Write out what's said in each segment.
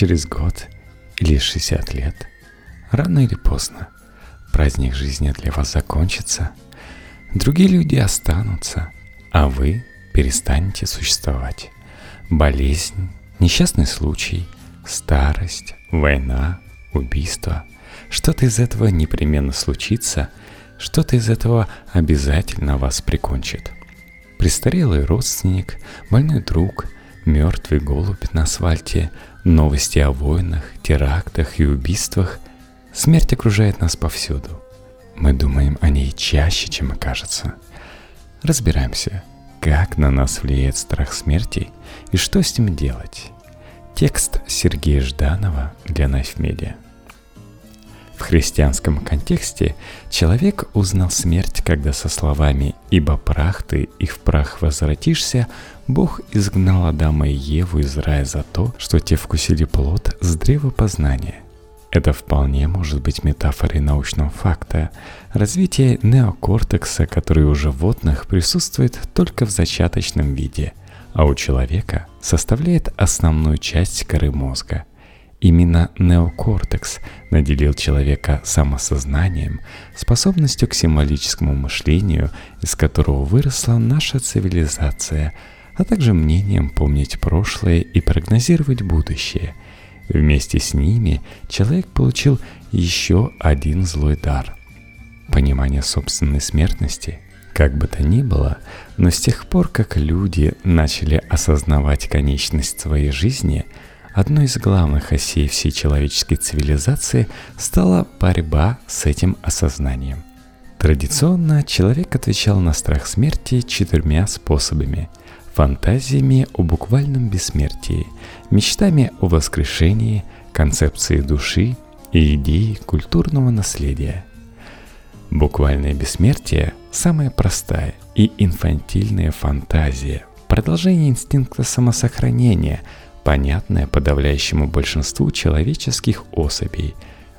через год или 60 лет, рано или поздно, праздник жизни для вас закончится, другие люди останутся, а вы перестанете существовать. Болезнь, несчастный случай, старость, война, убийство. Что-то из этого непременно случится, что-то из этого обязательно вас прикончит. Престарелый родственник, больной друг, мертвый голубь на асфальте, новости о войнах, терактах и убийствах. Смерть окружает нас повсюду. Мы думаем о ней чаще, чем окажется. Разбираемся, как на нас влияет страх смерти и что с ним делать. Текст Сергея Жданова для Knife. В христианском контексте человек узнал смерть, когда со словами «Ибо прах ты, и в прах возвратишься» Бог изгнал Адама и Еву из рая за то, что те вкусили плод с древа познания. Это вполне может быть метафорой научного факта, развития неокортекса, который у животных присутствует только в зачаточном виде, а у человека составляет основную часть коры мозга. Именно неокортекс наделил человека самосознанием, способностью к символическому мышлению, из которого выросла наша цивилизация, а также мнением помнить прошлое и прогнозировать будущее. Вместе с ними человек получил еще один злой дар – понимание собственной смертности – как бы то ни было, но с тех пор, как люди начали осознавать конечность своей жизни, одной из главных осей всей человеческой цивилизации стала борьба с этим осознанием. Традиционно человек отвечал на страх смерти четырьмя способами – фантазиями о буквальном бессмертии, мечтами о воскрешении, концепцией души и идеей культурного наследия – Буквальное бессмертие – самая простая и инфантильная фантазия, продолжение инстинкта самосохранения, понятное подавляющему большинству человеческих особей.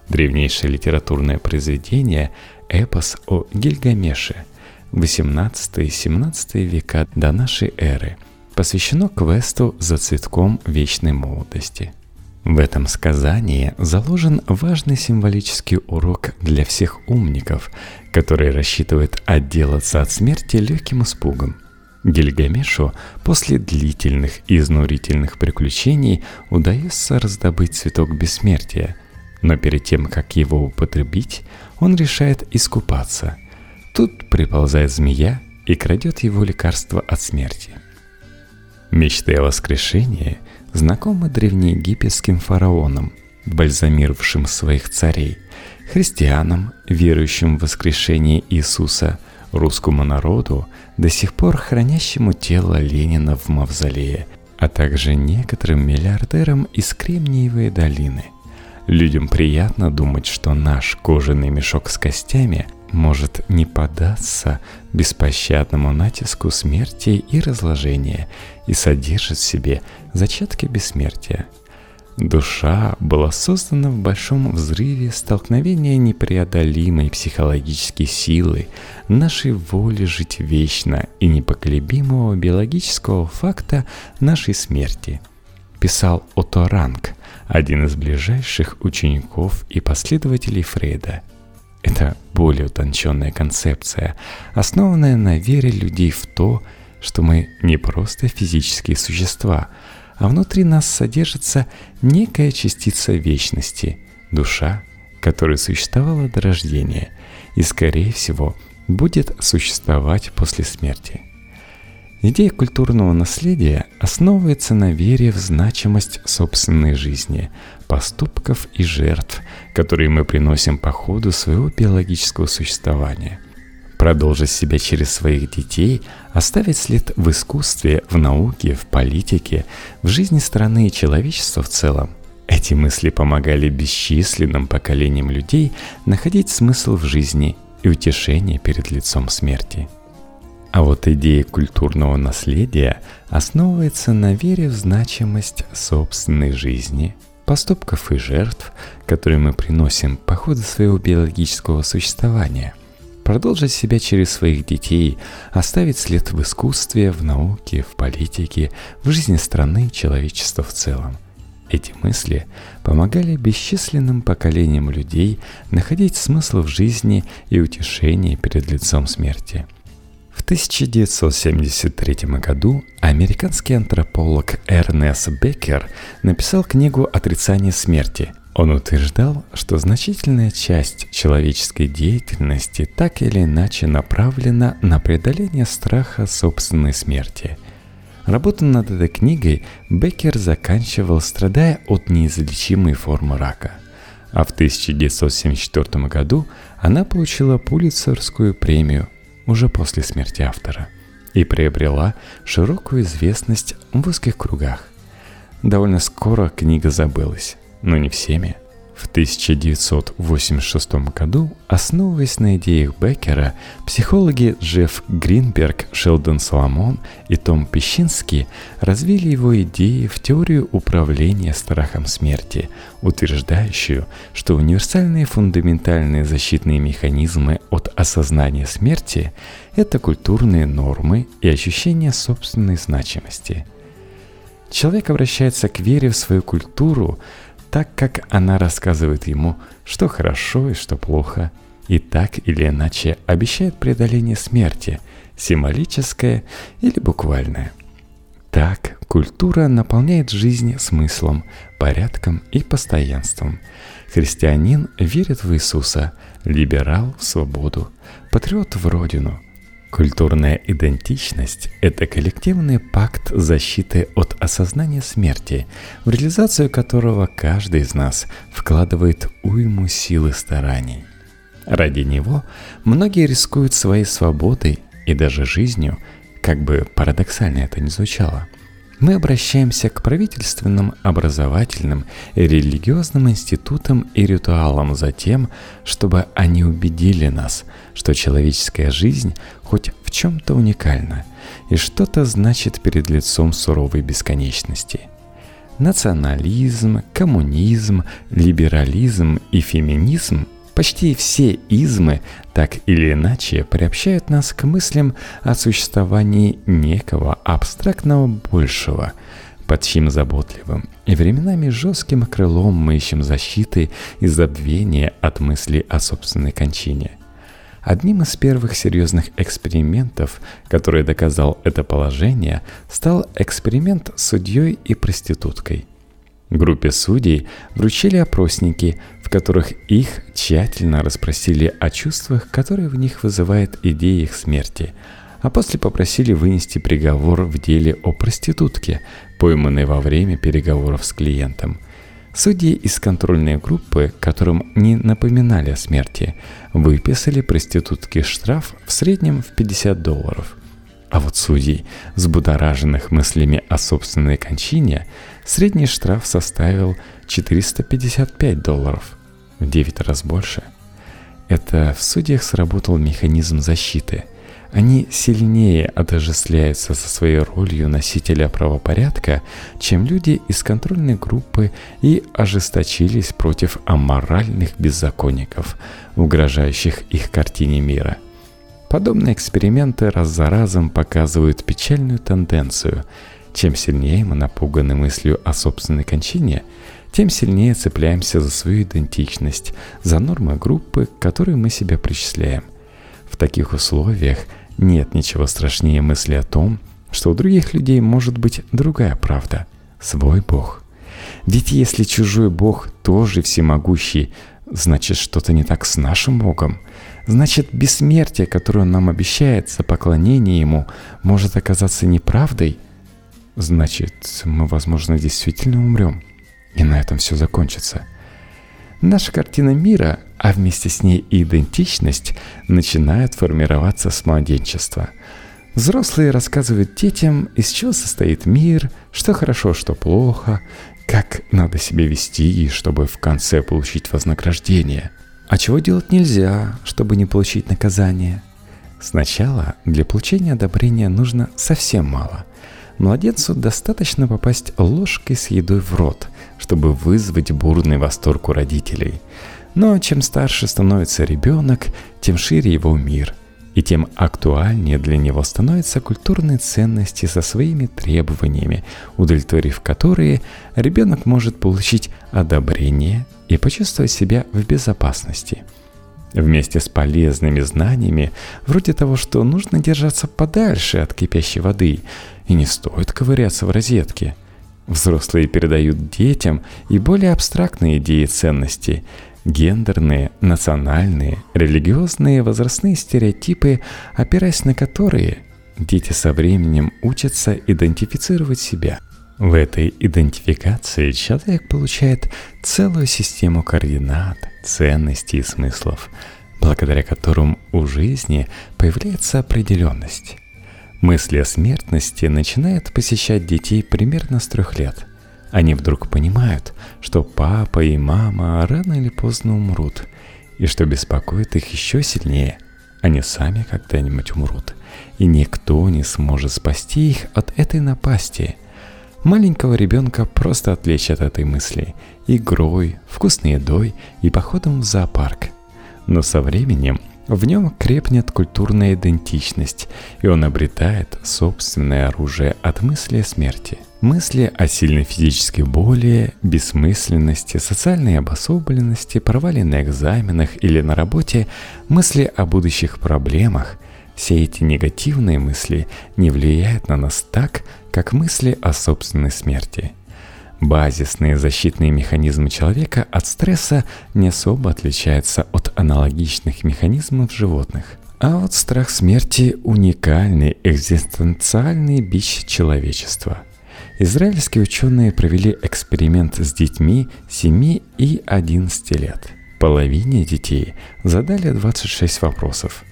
Древнейшее литературное произведение – эпос о Гильгамеше, 18-17 века до нашей эры, посвящено квесту за цветком вечной молодости – в этом сказании заложен важный символический урок для всех умников, которые рассчитывают отделаться от смерти легким испугом. Гильгамешу после длительных и изнурительных приключений удается раздобыть цветок бессмертия, но перед тем, как его употребить, он решает искупаться. Тут приползает змея и крадет его лекарство от смерти. Мечты о воскрешении – знакомы древнеегипетским фараонам, бальзамировавшим своих царей, христианам, верующим в воскрешение Иисуса, русскому народу, до сих пор хранящему тело Ленина в мавзолее, а также некоторым миллиардерам из Кремниевой долины. Людям приятно думать, что наш кожаный мешок с костями может не поддаться беспощадному натиску смерти и разложения и содержит в себе зачатки бессмертия. Душа была создана в большом взрыве столкновения непреодолимой психологической силы, нашей воли жить вечно и непоколебимого биологического факта нашей смерти. Писал Отто Ранг, один из ближайших учеников и последователей Фрейда – это более утонченная концепция, основанная на вере людей в то, что мы не просто физические существа, а внутри нас содержится некая частица вечности, душа, которая существовала до рождения и, скорее всего, будет существовать после смерти – Идея культурного наследия основывается на вере в значимость собственной жизни, поступков и жертв, которые мы приносим по ходу своего биологического существования. Продолжить себя через своих детей, оставить след в искусстве, в науке, в политике, в жизни страны и человечества в целом. Эти мысли помогали бесчисленным поколениям людей находить смысл в жизни и утешение перед лицом смерти. А вот идея культурного наследия основывается на вере в значимость собственной жизни, поступков и жертв, которые мы приносим по ходу своего биологического существования. Продолжить себя через своих детей, оставить след в искусстве, в науке, в политике, в жизни страны и человечества в целом. Эти мысли помогали бесчисленным поколениям людей находить смысл в жизни и утешение перед лицом смерти. В 1973 году американский антрополог Эрнест Беккер написал книгу «Отрицание смерти», он утверждал, что значительная часть человеческой деятельности так или иначе направлена на преодоление страха собственной смерти. Работу над этой книгой Беккер заканчивал, страдая от неизлечимой формы рака. А в 1974 году она получила Пулитцерскую премию уже после смерти автора и приобрела широкую известность в узких кругах. Довольно скоро книга забылась но не всеми. В 1986 году, основываясь на идеях Беккера, психологи Джефф Гринберг, Шелдон Соломон и Том Пещинский развили его идеи в теорию управления страхом смерти, утверждающую, что универсальные фундаментальные защитные механизмы от осознания смерти – это культурные нормы и ощущение собственной значимости. Человек обращается к вере в свою культуру, так как она рассказывает ему, что хорошо и что плохо, и так или иначе обещает преодоление смерти, символическое или буквальное. Так культура наполняет жизнь смыслом, порядком и постоянством. Христианин верит в Иисуса, либерал в свободу, патриот в родину – Культурная идентичность – это коллективный пакт защиты от осознания смерти, в реализацию которого каждый из нас вкладывает уйму сил и стараний. Ради него многие рискуют своей свободой и даже жизнью, как бы парадоксально это ни звучало – мы обращаемся к правительственным, образовательным религиозным институтам и ритуалам за тем, чтобы они убедили нас, что человеческая жизнь хоть в чем-то уникальна и что-то значит перед лицом суровой бесконечности. Национализм, коммунизм, либерализм и феминизм Почти все измы так или иначе приобщают нас к мыслям о существовании некого абстрактного большего, под чьим заботливым и временами жестким крылом мы ищем защиты и забвения от мысли о собственной кончине. Одним из первых серьезных экспериментов, который доказал это положение, стал эксперимент с судьей и проституткой. Группе судей вручили опросники, в которых их тщательно расспросили о чувствах, которые в них вызывает идея их смерти, а после попросили вынести приговор в деле о проститутке, пойманной во время переговоров с клиентом. Судьи из контрольной группы, которым не напоминали о смерти, выписали проститутке штраф в среднем в 50 долларов – а вот судей, взбудораженных мыслями о собственной кончине, средний штраф составил 455 долларов, в 9 раз больше. Это в судьях сработал механизм защиты. Они сильнее отождествляются со своей ролью носителя правопорядка, чем люди из контрольной группы и ожесточились против аморальных беззаконников, угрожающих их картине мира – Подобные эксперименты раз за разом показывают печальную тенденцию. Чем сильнее мы напуганы мыслью о собственной кончине, тем сильнее цепляемся за свою идентичность, за нормы группы, к которой мы себя причисляем. В таких условиях нет ничего страшнее мысли о том, что у других людей может быть другая правда, свой Бог. Ведь если чужой Бог тоже всемогущий, значит что-то не так с нашим Богом – Значит, бессмертие, которое он нам обещает за поклонение ему, может оказаться неправдой? Значит, мы, возможно, действительно умрем. И на этом все закончится. Наша картина мира, а вместе с ней и идентичность, начинают формироваться с младенчества. Взрослые рассказывают детям, из чего состоит мир, что хорошо, что плохо, как надо себя вести, чтобы в конце получить вознаграждение – а чего делать нельзя, чтобы не получить наказание? Сначала для получения одобрения нужно совсем мало. Младенцу достаточно попасть ложкой с едой в рот, чтобы вызвать бурный восторг у родителей. Но чем старше становится ребенок, тем шире его мир. и тем актуальнее для него становятся культурные ценности со своими требованиями, удовлетворив которые ребенок может получить одобрение и почувствовать себя в безопасности. Вместе с полезными знаниями, вроде того, что нужно держаться подальше от кипящей воды и не стоит ковыряться в розетке. Взрослые передают детям и более абстрактные идеи ценностей – гендерные, национальные, религиозные возрастные стереотипы, опираясь на которые дети со временем учатся идентифицировать себя. В этой идентификации человек получает целую систему координат, ценностей и смыслов, благодаря которым у жизни появляется определенность. Мысли о смертности начинают посещать детей примерно с трех лет – они вдруг понимают, что папа и мама рано или поздно умрут, и что беспокоит их еще сильнее, они сами когда-нибудь умрут, и никто не сможет спасти их от этой напасти. Маленького ребенка просто отвлечь от этой мысли игрой, вкусной едой и походом в зоопарк. Но со временем в нем крепнет культурная идентичность, и он обретает собственное оружие от мысли о смерти – Мысли о сильной физической боли, бессмысленности, социальной обособленности, провале на экзаменах или на работе, мысли о будущих проблемах – все эти негативные мысли не влияют на нас так, как мысли о собственной смерти. Базисные защитные механизмы человека от стресса не особо отличаются от аналогичных механизмов животных. А вот страх смерти – уникальный экзистенциальный бич человечества – Израильские ученые провели эксперимент с детьми 7 и 11 лет. Половине детей задали 26 вопросов.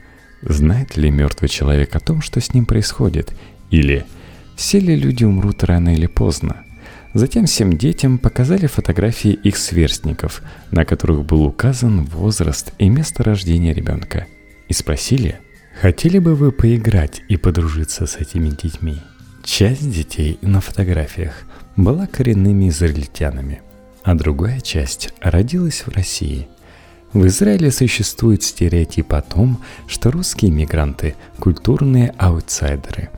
Знает ли мертвый человек о том, что с ним происходит? Или все ли люди умрут рано или поздно? Затем всем детям показали фотографии их сверстников, на которых был указан возраст и место рождения ребенка. И спросили, хотели бы вы поиграть и подружиться с этими детьми? Часть детей на фотографиях была коренными израильтянами, а другая часть родилась в России. В Израиле существует стереотип о том, что русские мигранты – культурные аутсайдеры.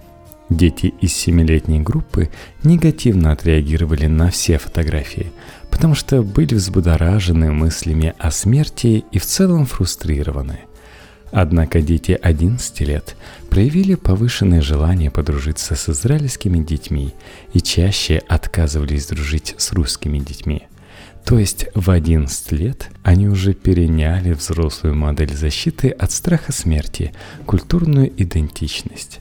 Дети из семилетней группы негативно отреагировали на все фотографии, потому что были взбудоражены мыслями о смерти и в целом фрустрированы – Однако дети 11 лет проявили повышенное желание подружиться с израильскими детьми и чаще отказывались дружить с русскими детьми. То есть в 11 лет они уже переняли взрослую модель защиты от страха смерти, культурную идентичность.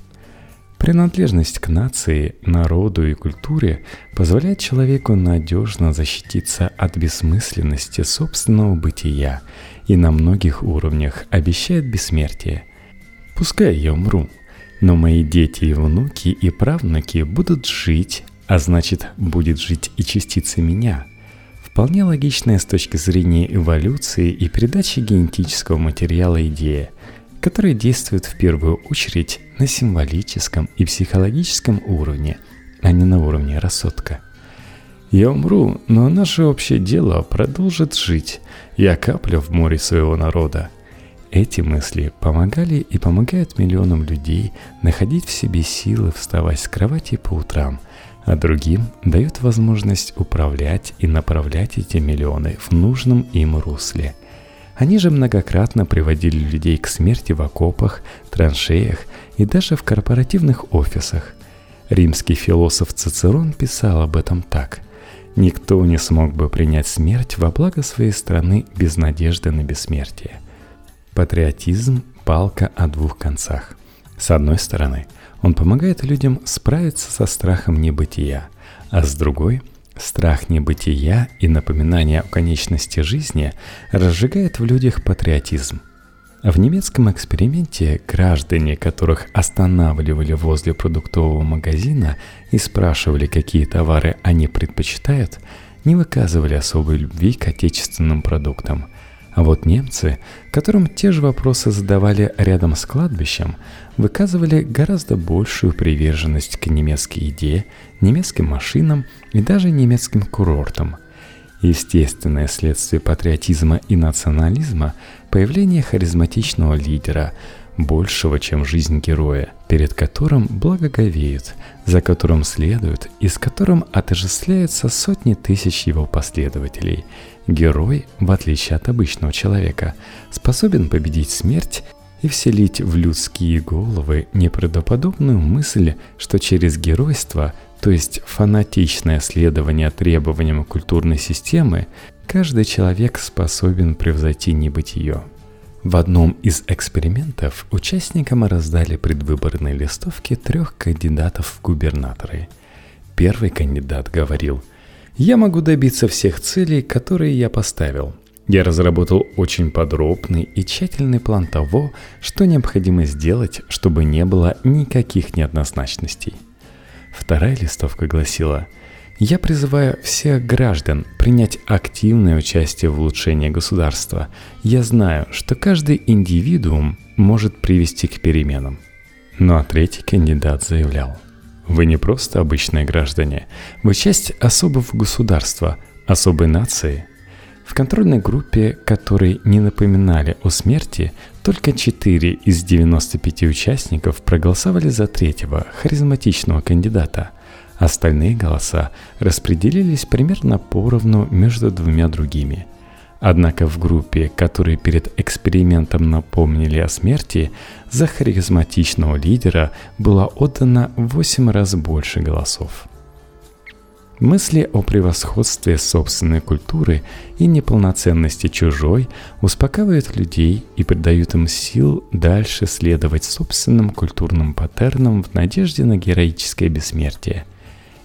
Принадлежность к нации, народу и культуре позволяет человеку надежно защититься от бессмысленности собственного бытия и на многих уровнях обещает бессмертие. Пускай я умру, но мои дети и внуки и правнуки будут жить, а значит будет жить и частица меня. Вполне логичная с точки зрения эволюции и передачи генетического материала идея, которая действует в первую очередь на символическом и психологическом уровне, а не на уровне рассудка – я умру, но наше общее дело продолжит жить. Я капля в море своего народа. Эти мысли помогали и помогают миллионам людей находить в себе силы вставать с кровати по утрам, а другим дают возможность управлять и направлять эти миллионы в нужном им русле. Они же многократно приводили людей к смерти в окопах, траншеях и даже в корпоративных офисах. Римский философ Цицерон писал об этом так – Никто не смог бы принять смерть во благо своей страны без надежды на бессмертие. Патриотизм – палка о двух концах. С одной стороны, он помогает людям справиться со страхом небытия, а с другой – страх небытия и напоминание о конечности жизни разжигает в людях патриотизм – в немецком эксперименте граждане, которых останавливали возле продуктового магазина и спрашивали, какие товары они предпочитают, не выказывали особой любви к отечественным продуктам. А вот немцы, которым те же вопросы задавали рядом с кладбищем, выказывали гораздо большую приверженность к немецкой еде, немецким машинам и даже немецким курортам – Естественное следствие патриотизма и национализма – появление харизматичного лидера, большего, чем жизнь героя, перед которым благоговеют, за которым следуют и с которым отождествляются сотни тысяч его последователей. Герой, в отличие от обычного человека, способен победить смерть и вселить в людские головы неправдоподобную мысль, что через геройство, то есть фанатичное следование требованиям культурной системы, каждый человек способен превзойти небытие. В одном из экспериментов участникам раздали предвыборные листовки трех кандидатов в губернаторы. Первый кандидат говорил, «Я могу добиться всех целей, которые я поставил. Я разработал очень подробный и тщательный план того, что необходимо сделать, чтобы не было никаких неоднозначностей». Вторая листовка гласила – я призываю всех граждан принять активное участие в улучшении государства. Я знаю, что каждый индивидуум может привести к переменам. Ну а третий кандидат заявлял, вы не просто обычные граждане, вы часть особого государства, особой нации. В контрольной группе, которые не напоминали о смерти, только 4 из 95 участников проголосовали за третьего, харизматичного кандидата – Остальные голоса распределились примерно поровну между двумя другими. Однако в группе, которые перед экспериментом напомнили о смерти, за харизматичного лидера было отдано в 8 раз больше голосов. Мысли о превосходстве собственной культуры и неполноценности чужой успокаивают людей и придают им сил дальше следовать собственным культурным паттернам в надежде на героическое бессмертие –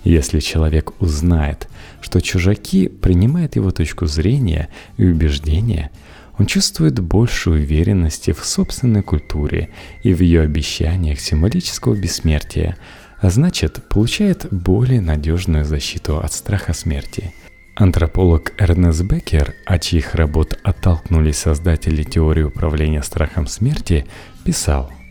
если человек узнает, что чужаки принимают его точку зрения и убеждения, он чувствует больше уверенности в собственной культуре и в ее обещаниях символического бессмертия, а значит, получает более надежную защиту от страха смерти. Антрополог Эрнест Беккер, от чьих работ оттолкнулись создатели теории управления страхом смерти, писал –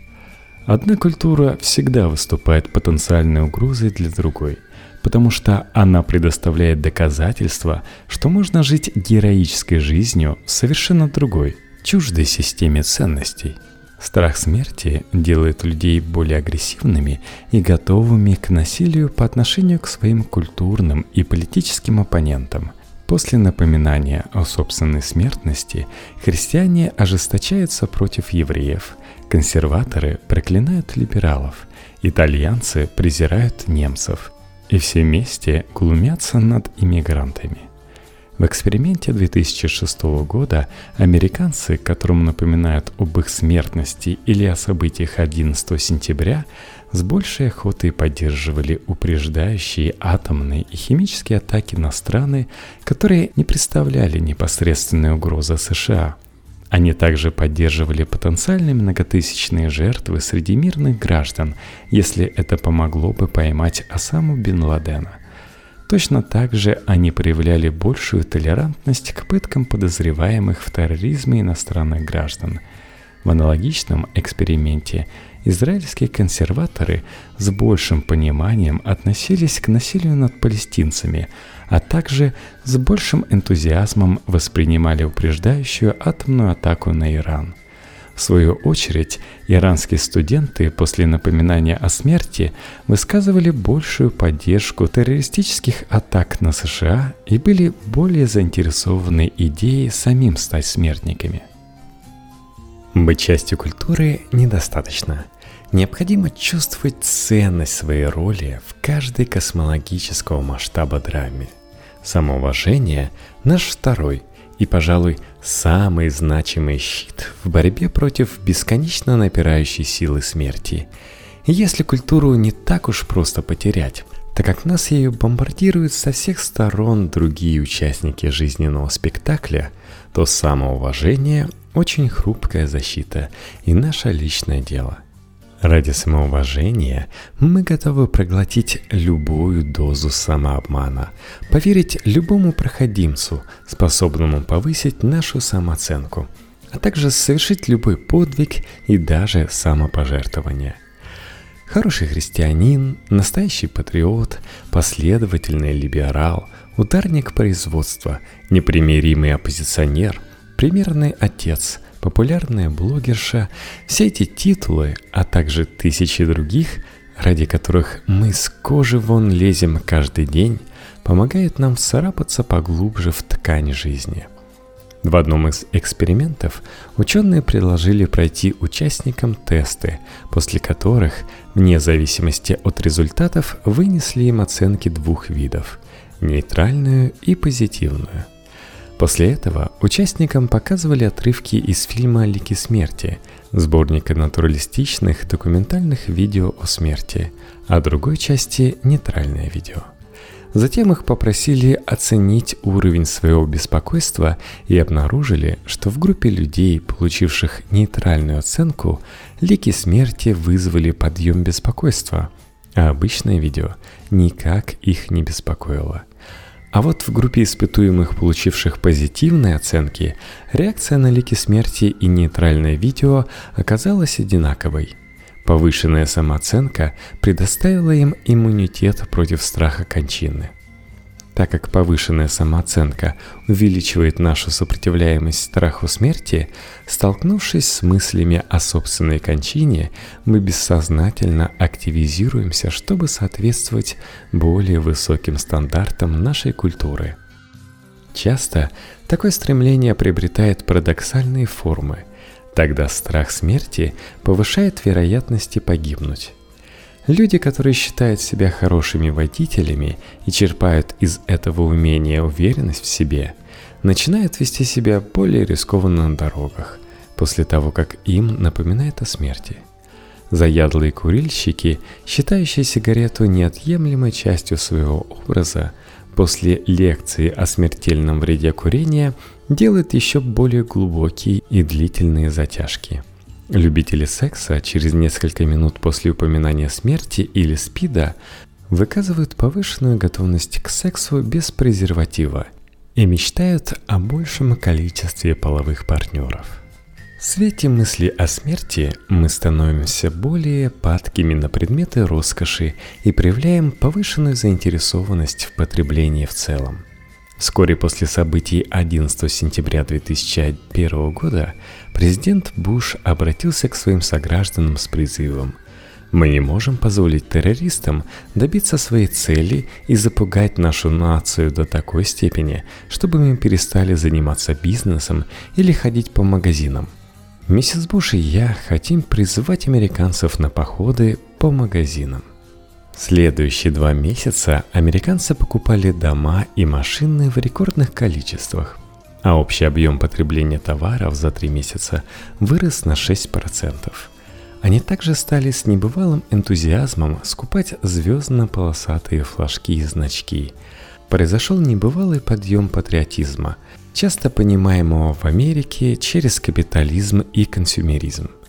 Одна культура всегда выступает потенциальной угрозой для другой – потому что она предоставляет доказательства, что можно жить героической жизнью в совершенно другой, чуждой системе ценностей. Страх смерти делает людей более агрессивными и готовыми к насилию по отношению к своим культурным и политическим оппонентам. После напоминания о собственной смертности христиане ожесточаются против евреев, консерваторы проклинают либералов, итальянцы презирают немцев – и все вместе глумятся над иммигрантами. В эксперименте 2006 года американцы, которым напоминают об их смертности или о событиях 11 сентября, с большей охотой поддерживали упреждающие атомные и химические атаки на страны, которые не представляли непосредственной угрозы США – они также поддерживали потенциальные многотысячные жертвы среди мирных граждан, если это помогло бы поймать Осаму Бен Ладена. Точно так же они проявляли большую толерантность к пыткам подозреваемых в терроризме иностранных граждан. В аналогичном эксперименте израильские консерваторы с большим пониманием относились к насилию над палестинцами – а также с большим энтузиазмом воспринимали упреждающую атомную атаку на Иран. В свою очередь, иранские студенты после напоминания о смерти высказывали большую поддержку террористических атак на США и были более заинтересованы идеей самим стать смертниками. Быть частью культуры недостаточно. Необходимо чувствовать ценность своей роли в каждой космологического масштаба драме. Самоуважение – наш второй и, пожалуй, самый значимый щит в борьбе против бесконечно напирающей силы смерти. если культуру не так уж просто потерять, так как нас ею бомбардируют со всех сторон другие участники жизненного спектакля, то самоуважение – очень хрупкая защита и наше личное дело. Ради самоуважения мы готовы проглотить любую дозу самообмана, поверить любому проходимцу, способному повысить нашу самооценку, а также совершить любой подвиг и даже самопожертвование. Хороший христианин, настоящий патриот, последовательный либерал, ударник производства, непримиримый оппозиционер, примерный отец – популярная блогерша, все эти титулы, а также тысячи других, ради которых мы с кожи вон лезем каждый день, помогают нам царапаться поглубже в ткань жизни – в одном из экспериментов ученые предложили пройти участникам тесты, после которых, вне зависимости от результатов, вынесли им оценки двух видов – нейтральную и позитивную. После этого участникам показывали отрывки из фильма «Лики смерти», сборника натуралистичных документальных видео о смерти, а другой части – нейтральное видео – Затем их попросили оценить уровень своего беспокойства и обнаружили, что в группе людей, получивших нейтральную оценку, лики смерти вызвали подъем беспокойства, а обычное видео никак их не беспокоило. А вот в группе испытуемых, получивших позитивные оценки, реакция на лики смерти и нейтральное видео оказалась одинаковой – Повышенная самооценка предоставила им иммунитет против страха кончины. Так как повышенная самооценка увеличивает нашу сопротивляемость страху смерти, столкнувшись с мыслями о собственной кончине, мы бессознательно активизируемся, чтобы соответствовать более высоким стандартам нашей культуры. Часто такое стремление приобретает парадоксальные формы – Тогда страх смерти повышает вероятности погибнуть. Люди, которые считают себя хорошими водителями и черпают из этого умения уверенность в себе, начинают вести себя более рискованно на дорогах, после того, как им напоминает о смерти. Заядлые курильщики, считающие сигарету неотъемлемой частью своего образа, после лекции о смертельном вреде курения – делает еще более глубокие и длительные затяжки. Любители секса через несколько минут после упоминания смерти или спида выказывают повышенную готовность к сексу без презерватива и мечтают о большем количестве половых партнеров. В свете мысли о смерти мы становимся более падкими на предметы роскоши и проявляем повышенную заинтересованность в потреблении в целом – Вскоре после событий 11 сентября 2001 года президент Буш обратился к своим согражданам с призывом «Мы не можем позволить террористам добиться своей цели и запугать нашу нацию до такой степени, чтобы мы перестали заниматься бизнесом или ходить по магазинам. Миссис Буш и я хотим призывать американцев на походы по магазинам. Следующие два месяца американцы покупали дома и машины в рекордных количествах, а общий объем потребления товаров за три месяца вырос на 6%. Они также стали с небывалым энтузиазмом скупать звездно-полосатые флажки и значки. Произошел небывалый подъем патриотизма, часто понимаемого в Америке через капитализм и консюмеризм –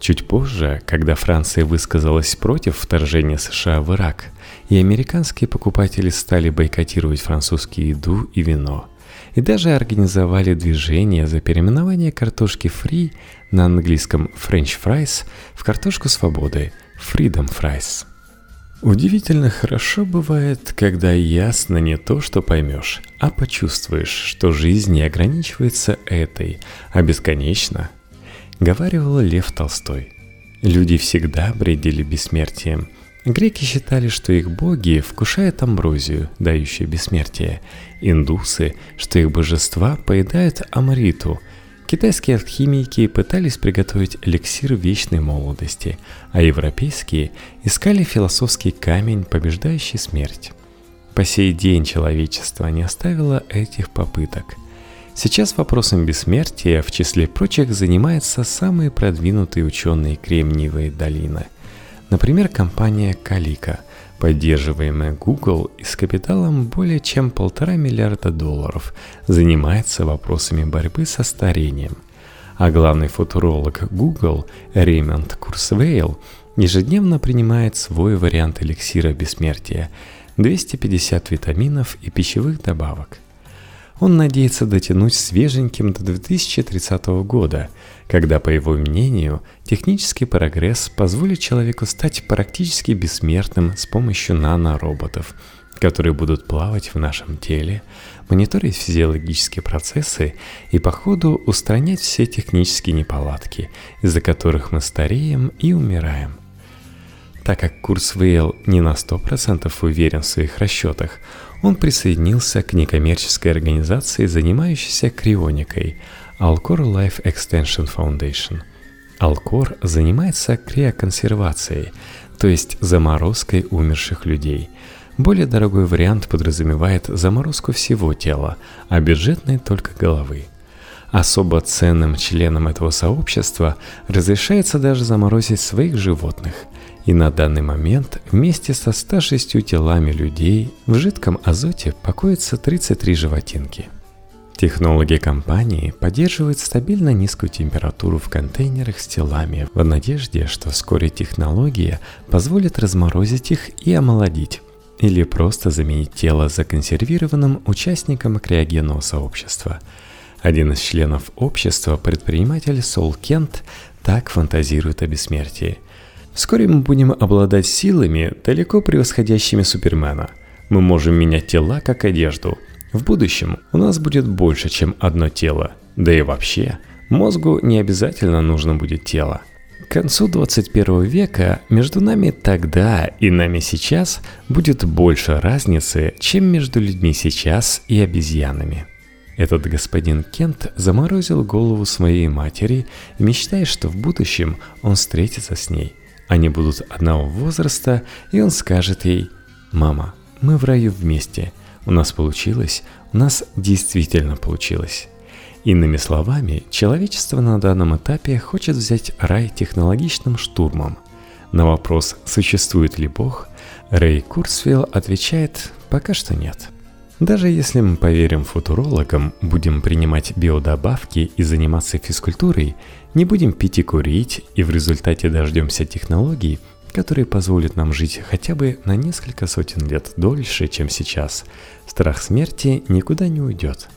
Чуть позже, когда Франция высказалась против вторжения США в Ирак, и американские покупатели стали бойкотировать французскую еду и вино, и даже организовали движение за переименование картошки фри на английском French fries в картошку свободы Freedom Fries. Удивительно хорошо бывает, когда ясно не то, что поймешь, а почувствуешь, что жизнь не ограничивается этой, а бесконечна – говаривал Лев Толстой. Люди всегда бредили бессмертием. Греки считали, что их боги вкушают амброзию, дающую бессмертие. Индусы, что их божества поедают амриту. Китайские алхимики пытались приготовить эликсир вечной молодости, а европейские искали философский камень, побеждающий смерть. По сей день человечество не оставило этих попыток – Сейчас вопросом бессмертия, в числе прочих, занимаются самые продвинутые ученые Кремниевой долины. Например, компания Калика, поддерживаемая Google и с капиталом более чем полтора миллиарда долларов, занимается вопросами борьбы со старением. А главный футуролог Google Рэймонд Курсвейл ежедневно принимает свой вариант эликсира бессмертия – 250 витаминов и пищевых добавок – он надеется дотянуть свеженьким до 2030 года, когда, по его мнению, технический прогресс позволит человеку стать практически бессмертным с помощью нанороботов, которые будут плавать в нашем теле, мониторить физиологические процессы и по ходу устранять все технические неполадки, из-за которых мы стареем и умираем. Так как Курсвейл не на 100% уверен в своих расчетах, он присоединился к некоммерческой организации, занимающейся крионикой Alcor Life Extension Foundation. Alcor занимается криоконсервацией, то есть заморозкой умерших людей. Более дорогой вариант подразумевает заморозку всего тела, а бюджетный только головы. Особо ценным членам этого сообщества разрешается даже заморозить своих животных – и на данный момент вместе со 106 телами людей в жидком азоте покоятся 33 животинки. Технологи компании поддерживают стабильно низкую температуру в контейнерах с телами в надежде, что вскоре технология позволит разморозить их и омолодить, или просто заменить тело законсервированным участником криогенного сообщества. Один из членов общества, предприниматель Сол Кент, так фантазирует о бессмертии – Вскоре мы будем обладать силами, далеко превосходящими Супермена. Мы можем менять тела как одежду. В будущем у нас будет больше, чем одно тело. Да и вообще, мозгу не обязательно нужно будет тело. К концу 21 века между нами тогда и нами сейчас будет больше разницы, чем между людьми сейчас и обезьянами. Этот господин Кент заморозил голову своей матери, мечтая, что в будущем он встретится с ней. Они будут одного возраста, и он скажет ей, «Мама, мы в раю вместе. У нас получилось, у нас действительно получилось». Иными словами, человечество на данном этапе хочет взять рай технологичным штурмом. На вопрос, существует ли Бог, Рэй Курсвилл отвечает «пока что нет». Даже если мы поверим футурологам, будем принимать биодобавки и заниматься физкультурой, не будем пить и курить, и в результате дождемся технологий, которые позволят нам жить хотя бы на несколько сотен лет дольше, чем сейчас, страх смерти никуда не уйдет.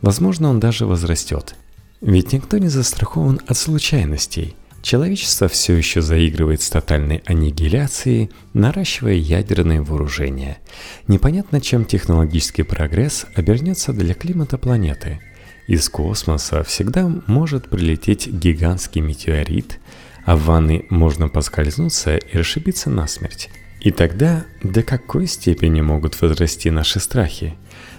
Возможно, он даже возрастет. Ведь никто не застрахован от случайностей – Человечество все еще заигрывает с тотальной аннигиляцией, наращивая ядерные вооружения. Непонятно, чем технологический прогресс обернется для климата планеты. Из космоса всегда может прилететь гигантский метеорит, а в ванной можно поскользнуться и расшибиться насмерть. И тогда до какой степени могут возрасти наши страхи?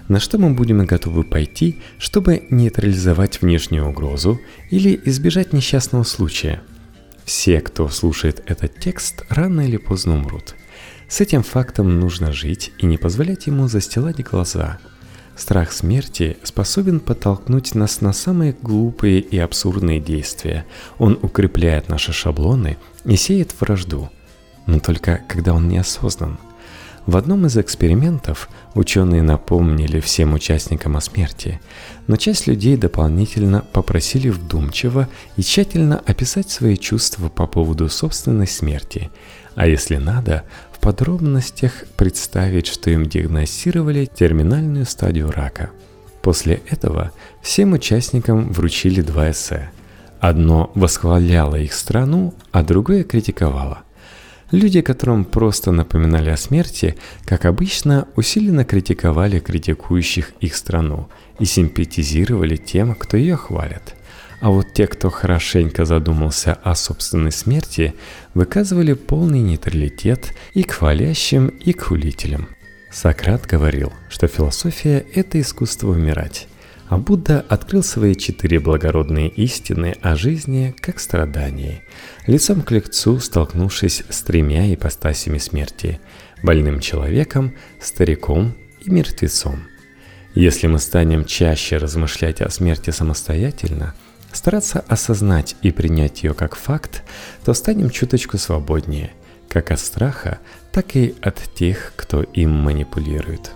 На что мы будем готовы пойти, чтобы нейтрализовать внешнюю угрозу или избежать несчастного случая – все, кто слушает этот текст, рано или поздно умрут. С этим фактом нужно жить и не позволять ему застилать глаза. Страх смерти способен подтолкнуть нас на самые глупые и абсурдные действия. Он укрепляет наши шаблоны и сеет вражду. Но только когда он неосознан – в одном из экспериментов ученые напомнили всем участникам о смерти, но часть людей дополнительно попросили вдумчиво и тщательно описать свои чувства по поводу собственной смерти, а если надо, в подробностях представить, что им диагностировали терминальную стадию рака. После этого всем участникам вручили два эссе. Одно восхваляло их страну, а другое критиковало – Люди, которым просто напоминали о смерти, как обычно, усиленно критиковали критикующих их страну и симпатизировали тем, кто ее хвалит. А вот те, кто хорошенько задумался о собственной смерти, выказывали полный нейтралитет и к хвалящим, и к хулителям. Сократ говорил, что философия – это искусство умирать, а Будда открыл свои четыре благородные истины о жизни как страдании, лицом к лицу столкнувшись с тремя ипостасями смерти – больным человеком, стариком и мертвецом. Если мы станем чаще размышлять о смерти самостоятельно, стараться осознать и принять ее как факт, то станем чуточку свободнее, как от страха, так и от тех, кто им манипулирует.